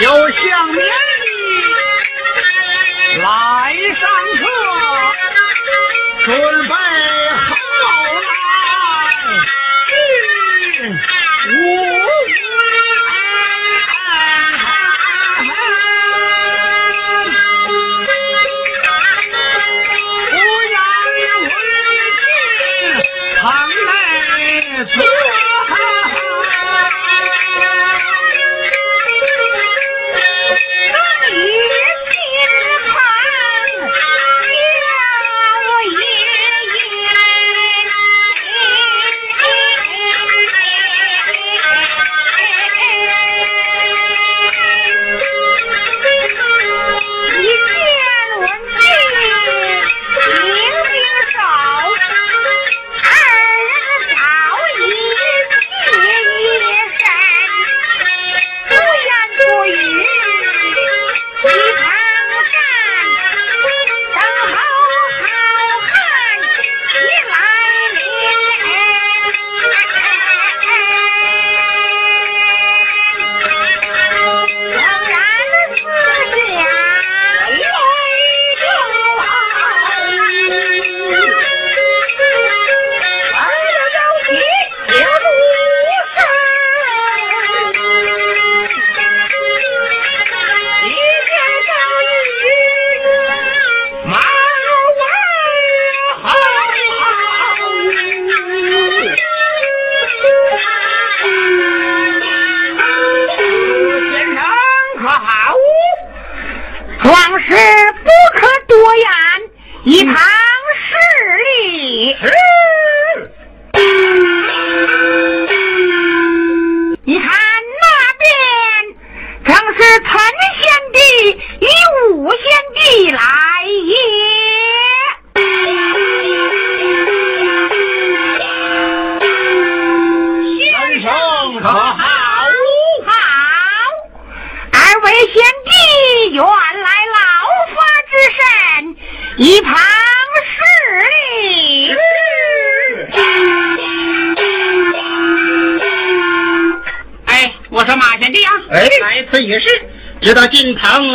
有相面的来上课，准备。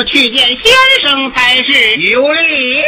去见先生才是有礼。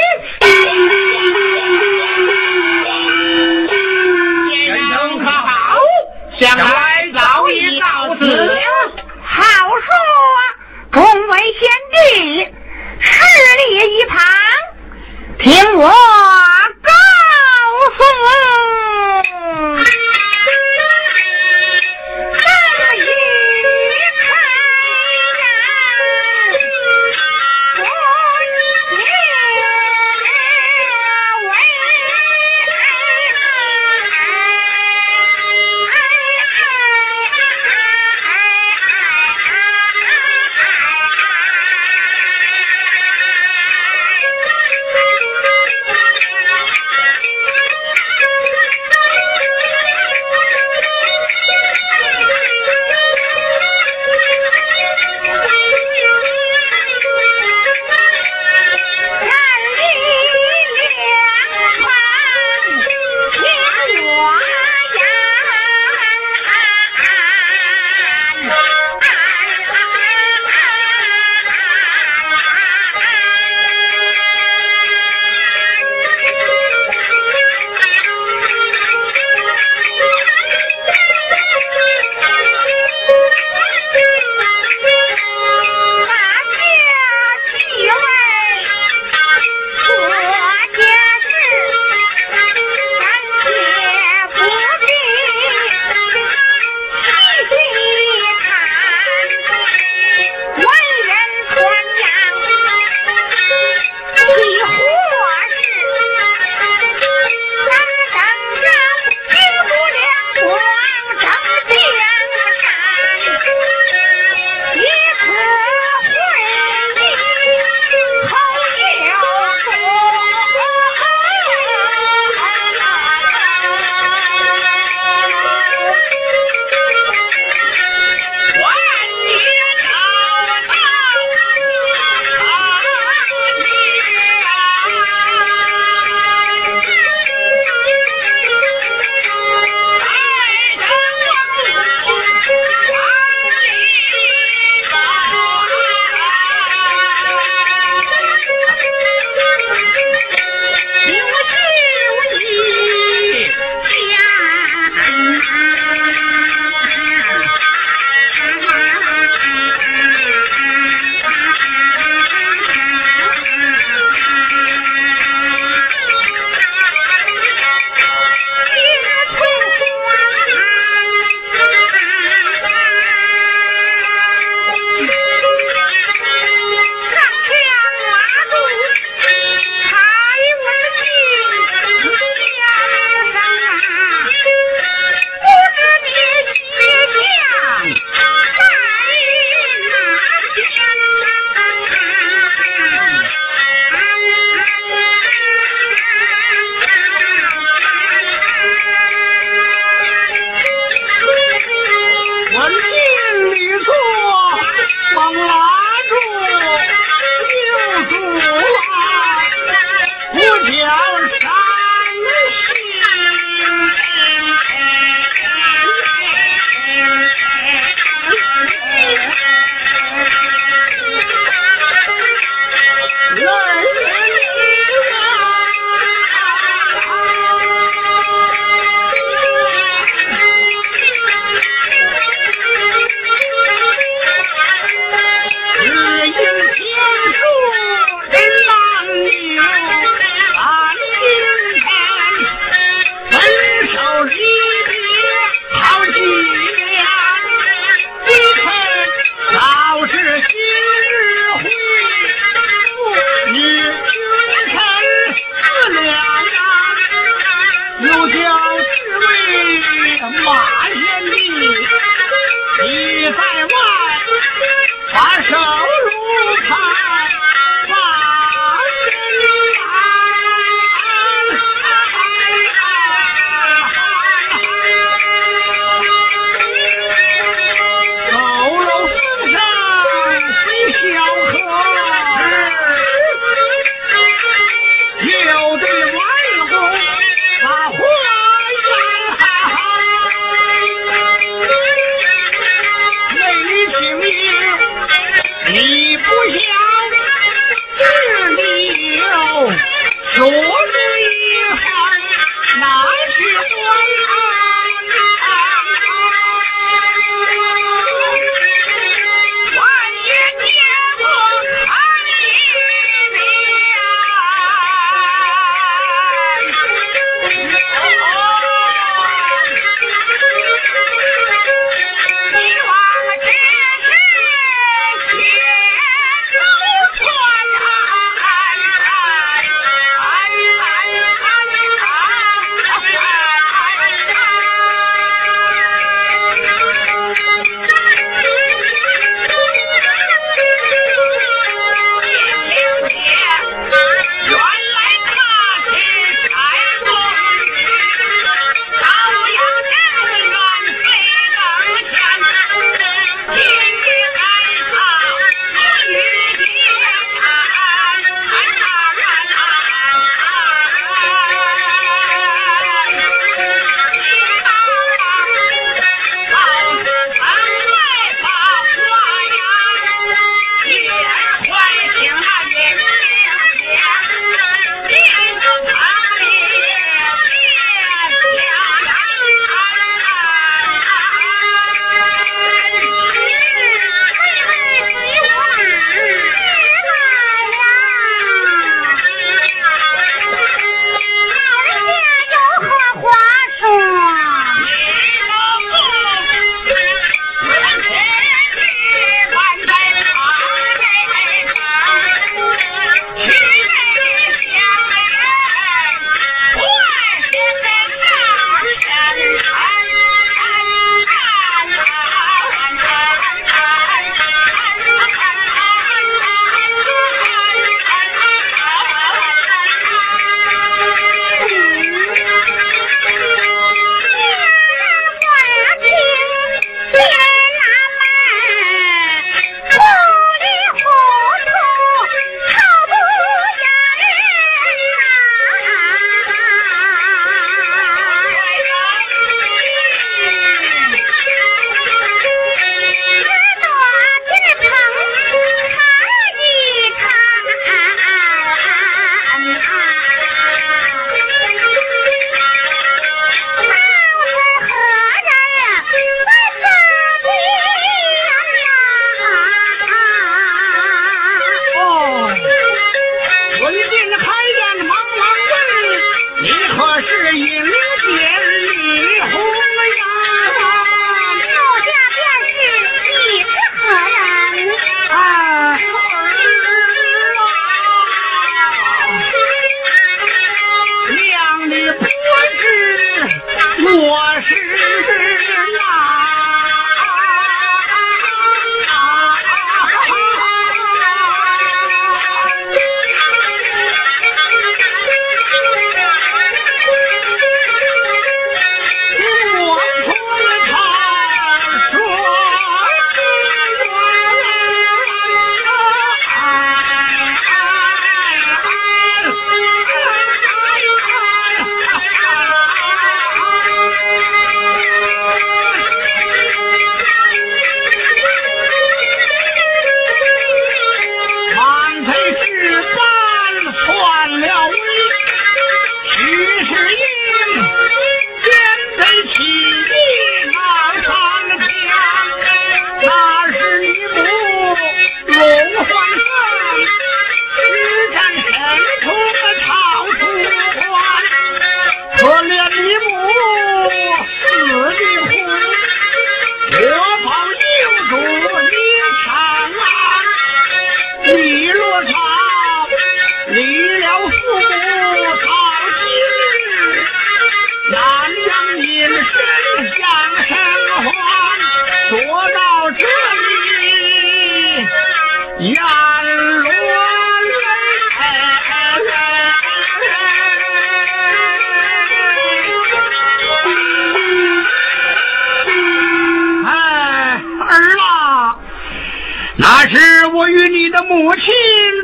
我与你的母亲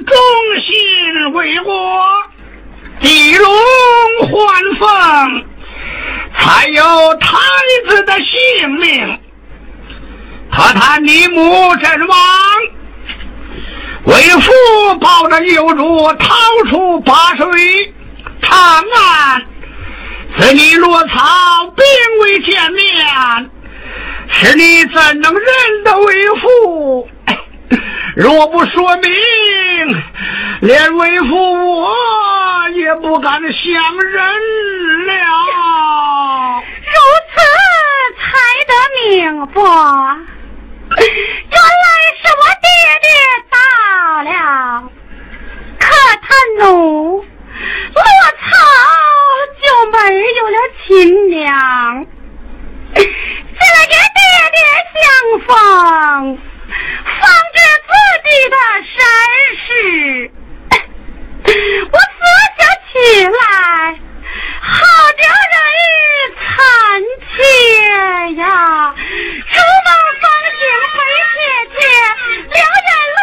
忠心为国，替龙换凤，才有太子的性命。可叹你母阵亡，为父抱着幼主逃出巴水长安，与你落草并未见面，是你怎能认得为父？若不说明，连为父我也不敢相认了。如此才得明白，原来是我爹爹到了。可他奴，落草就没有了亲娘，只跟爹爹相逢，放着自己的身世。我思想起来，好叫人惭切呀！如梦方醒，美姐姐，两人。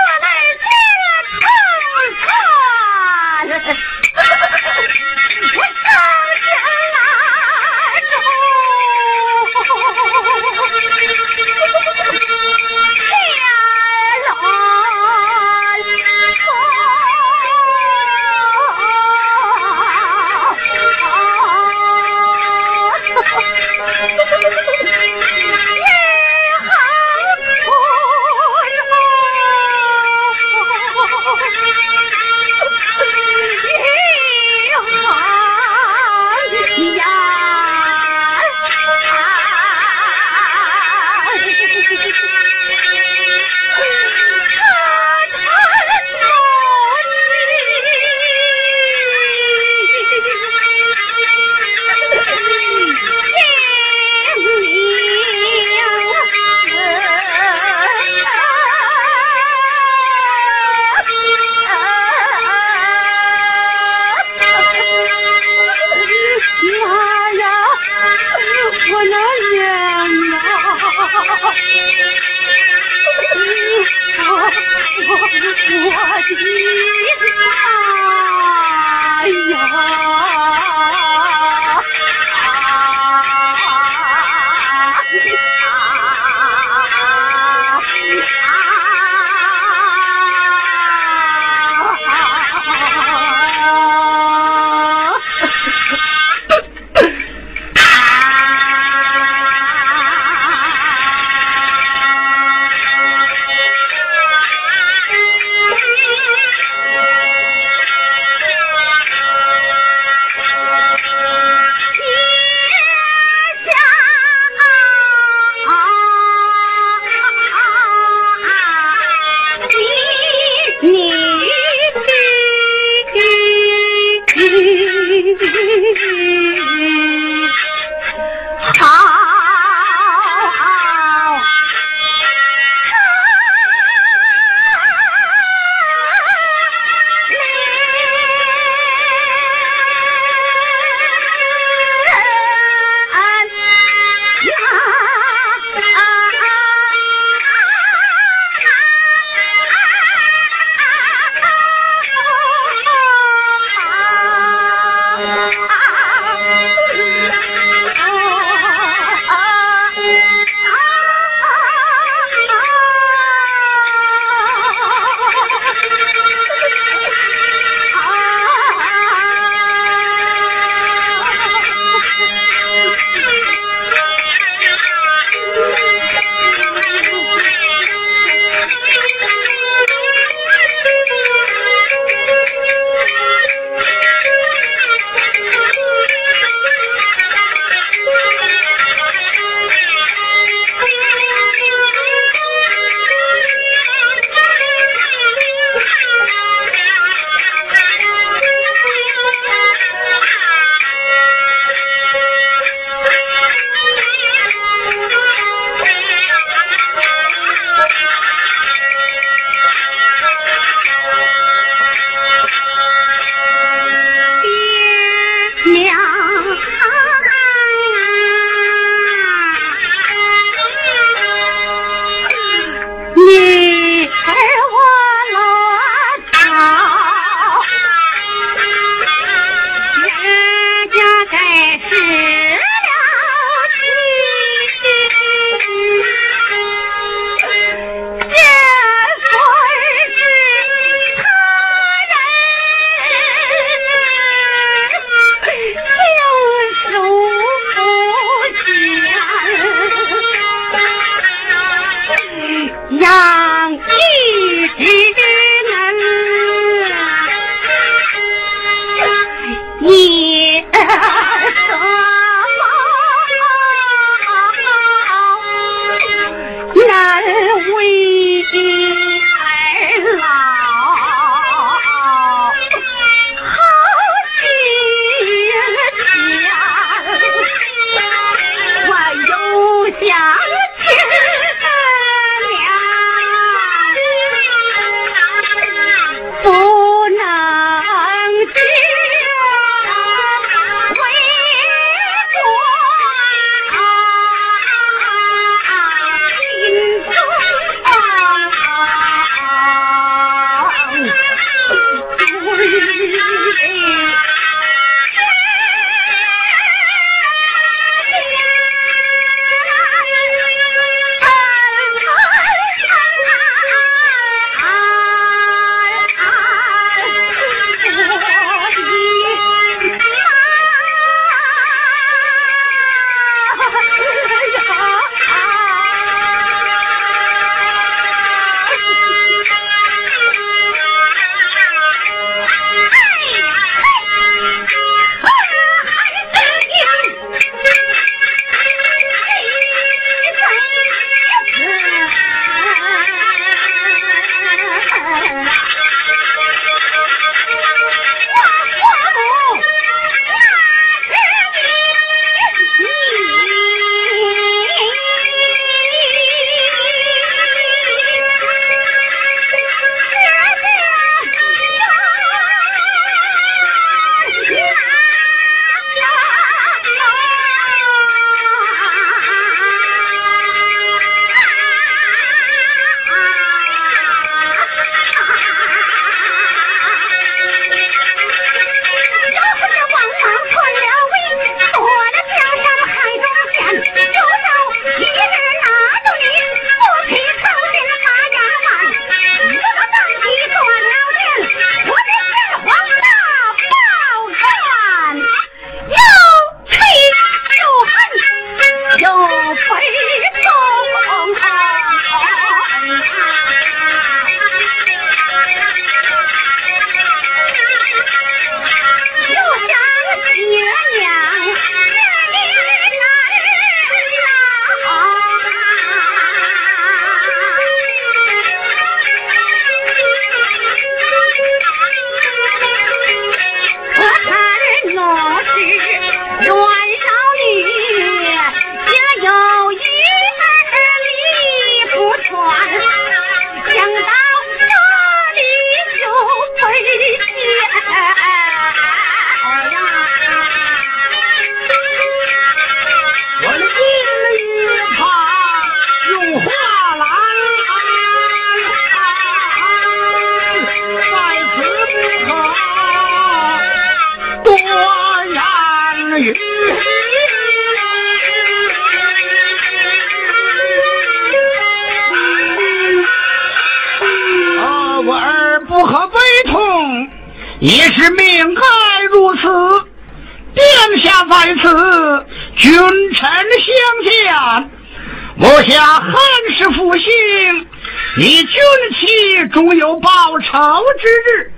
有报仇之日。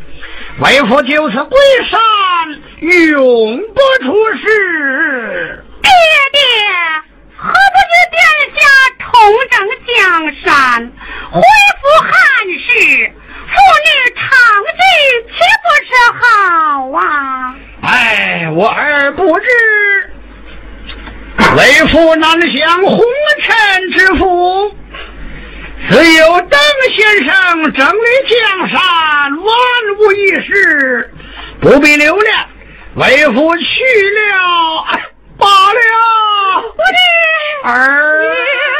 为父就此归山，永不出世。爹爹，何不与殿下重整江山，恢复汉室？妇女长聚，岂不是好啊？哎，我儿不知，为父难享红尘之福，只有邓先生整理江山，万无一失，不必留恋。为父去了，罢了。我的儿。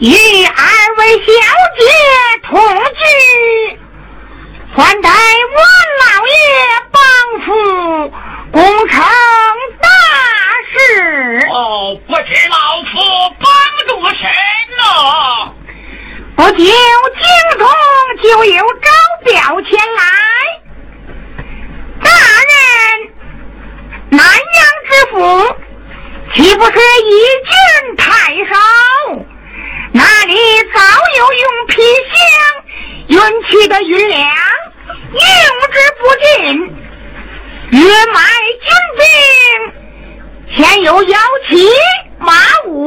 与二位小姐同居，还待我老爷帮扶，功成大事。哦，不知老夫帮助谁呢？不久京中就有招表前来，大人，南阳知府。岂不是一郡太守？那里早有用皮箱运去的银两，用之不尽。约买军兵，前有摇旗、马舞、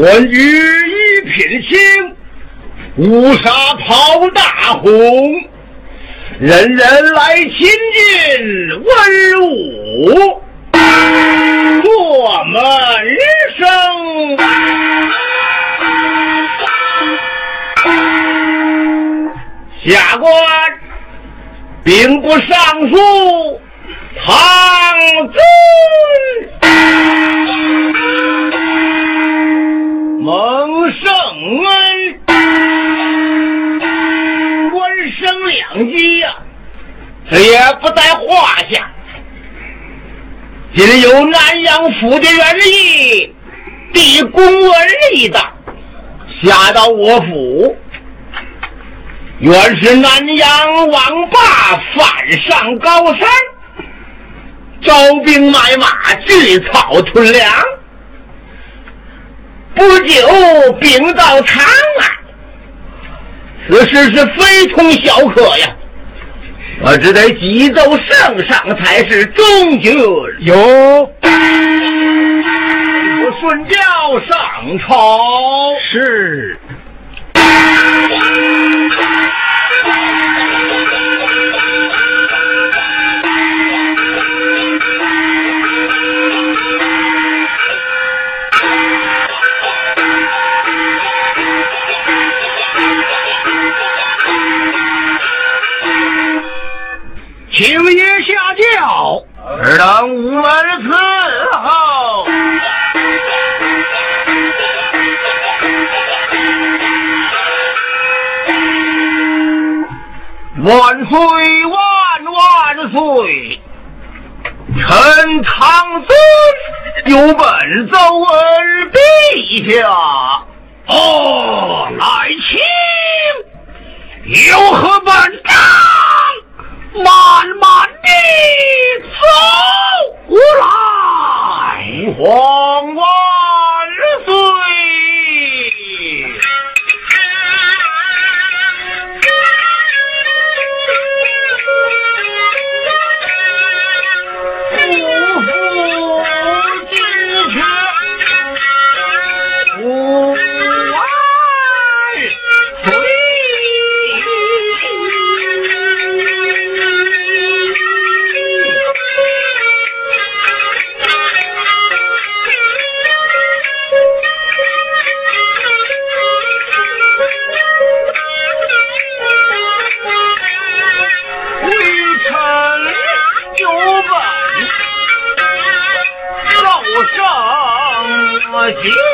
关羽一品清，乌纱袍大红，人人来亲近温武，过门生。下官兵部尚书唐宗。这也不在话下。今有南阳府的人意递公文一道，下到我府，原是南阳王霸反上高山，招兵买马，聚草屯粮。不久兵到长安，此事是非同小可呀！我只得急奏圣上才是中军。有，我顺教上朝。是。请爷下轿，尔等无门伺候。万岁万万岁！臣唐僧有本奏闻陛下。哦，来请，有何本章？慢慢地走来。吾皇万岁！Georgie.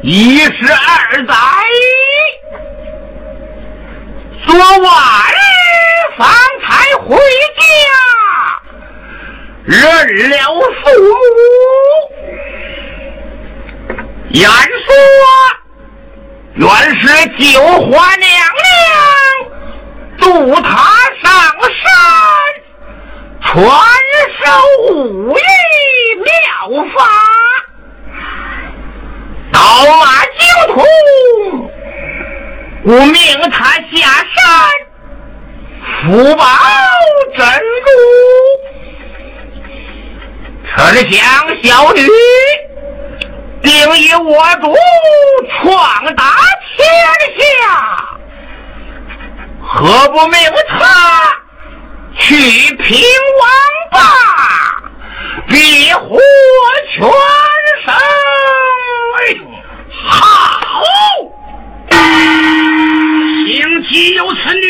一十二载，昨晚方才回家认了父母。言说原是九华娘娘渡他上山传授武艺妙法。刀马九通，吾命他下山，福报真主。丞相小女，定以我主闯达天下，何不命他去平王吧？比火全胜。哎呦，好！行既有此女，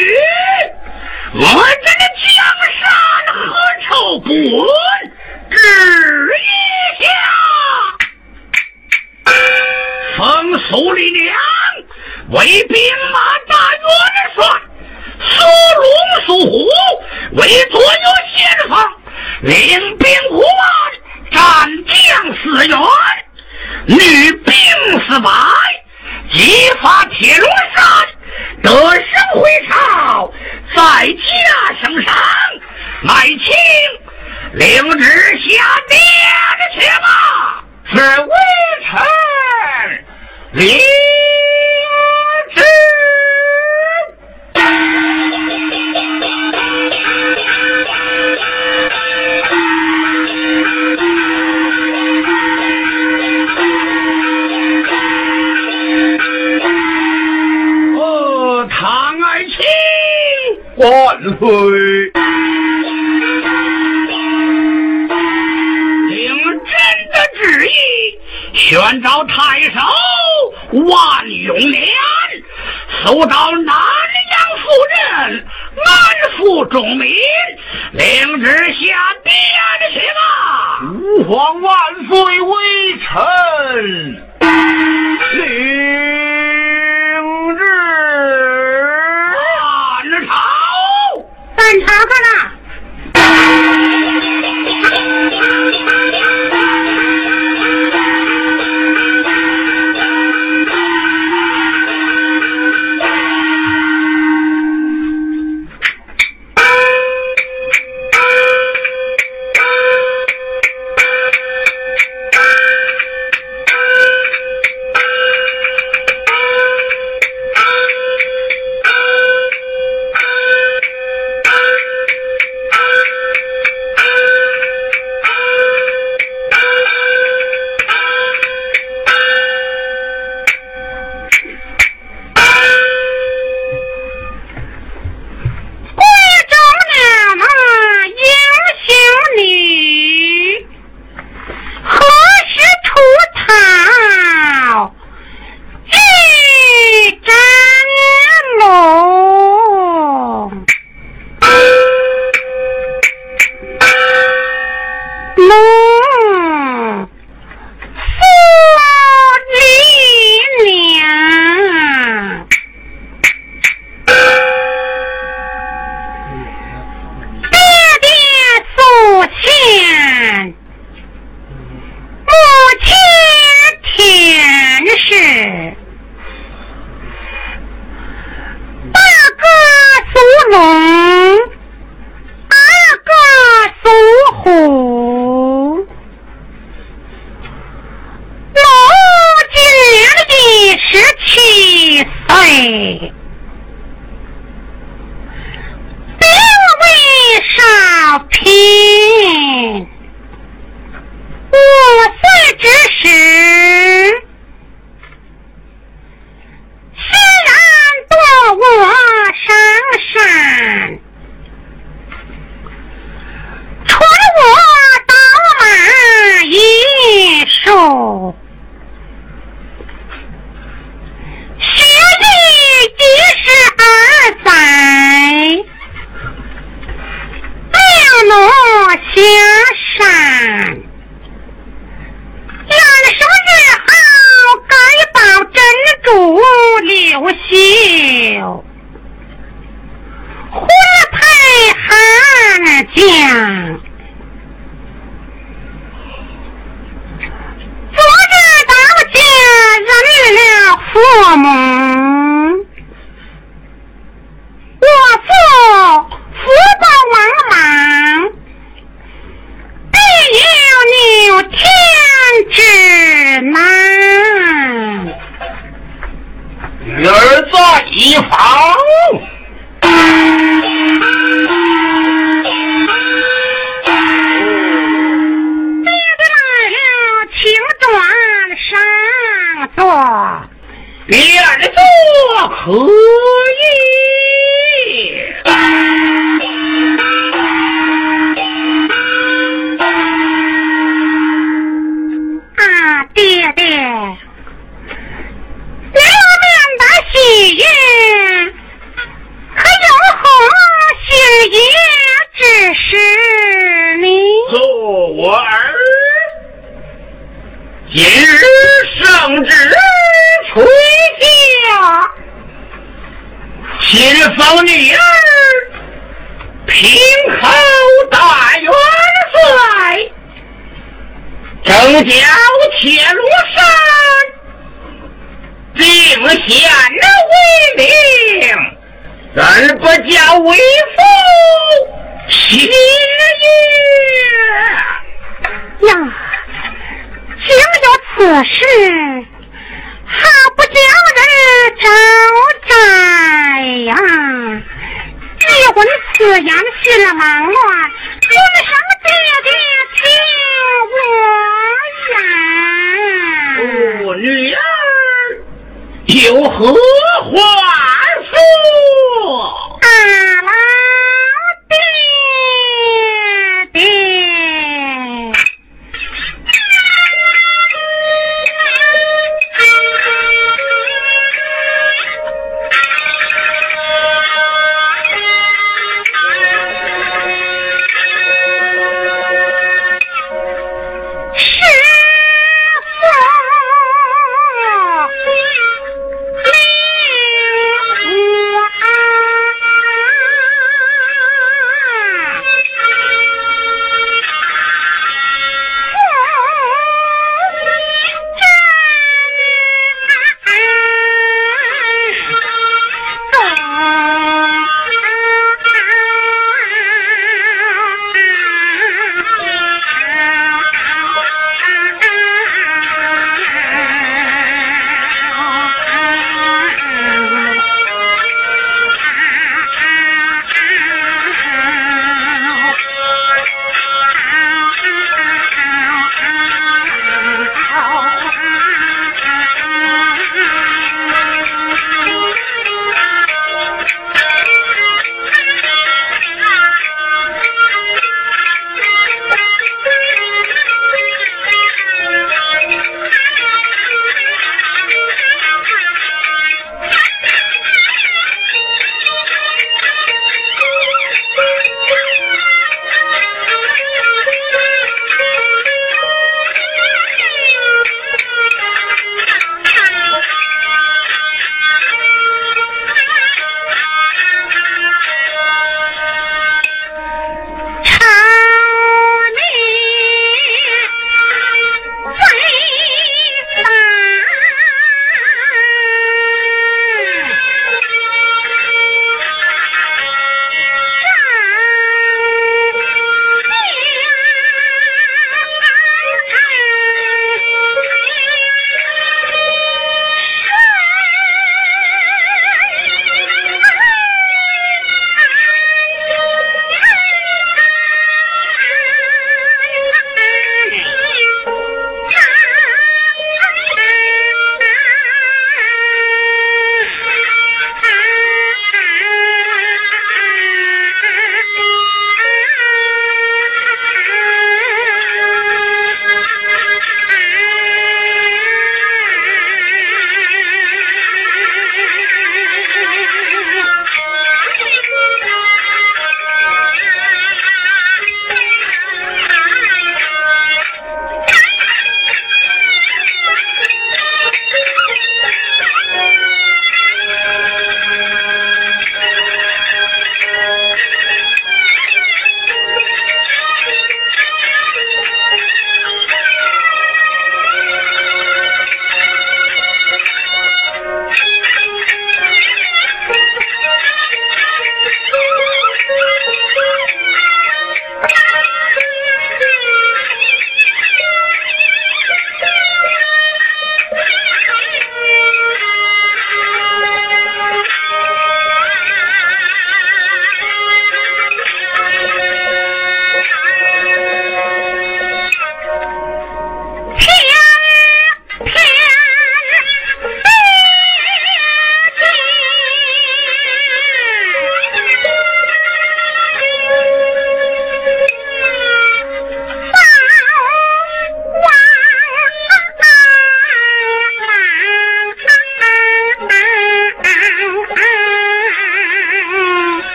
我这的江山何愁不？只一下，封苏丽娘为兵马大元帅，苏龙、苏虎为左右先锋。领兵五万战将四员女兵四百击发铁罗山得胜回朝在家省上乃清领之下殿二个吧是微臣领旨万岁领朕的旨意宣召太守万永年搜到南阳赴任安抚众民领旨下殿去吧吾皇万岁微臣。检查去了。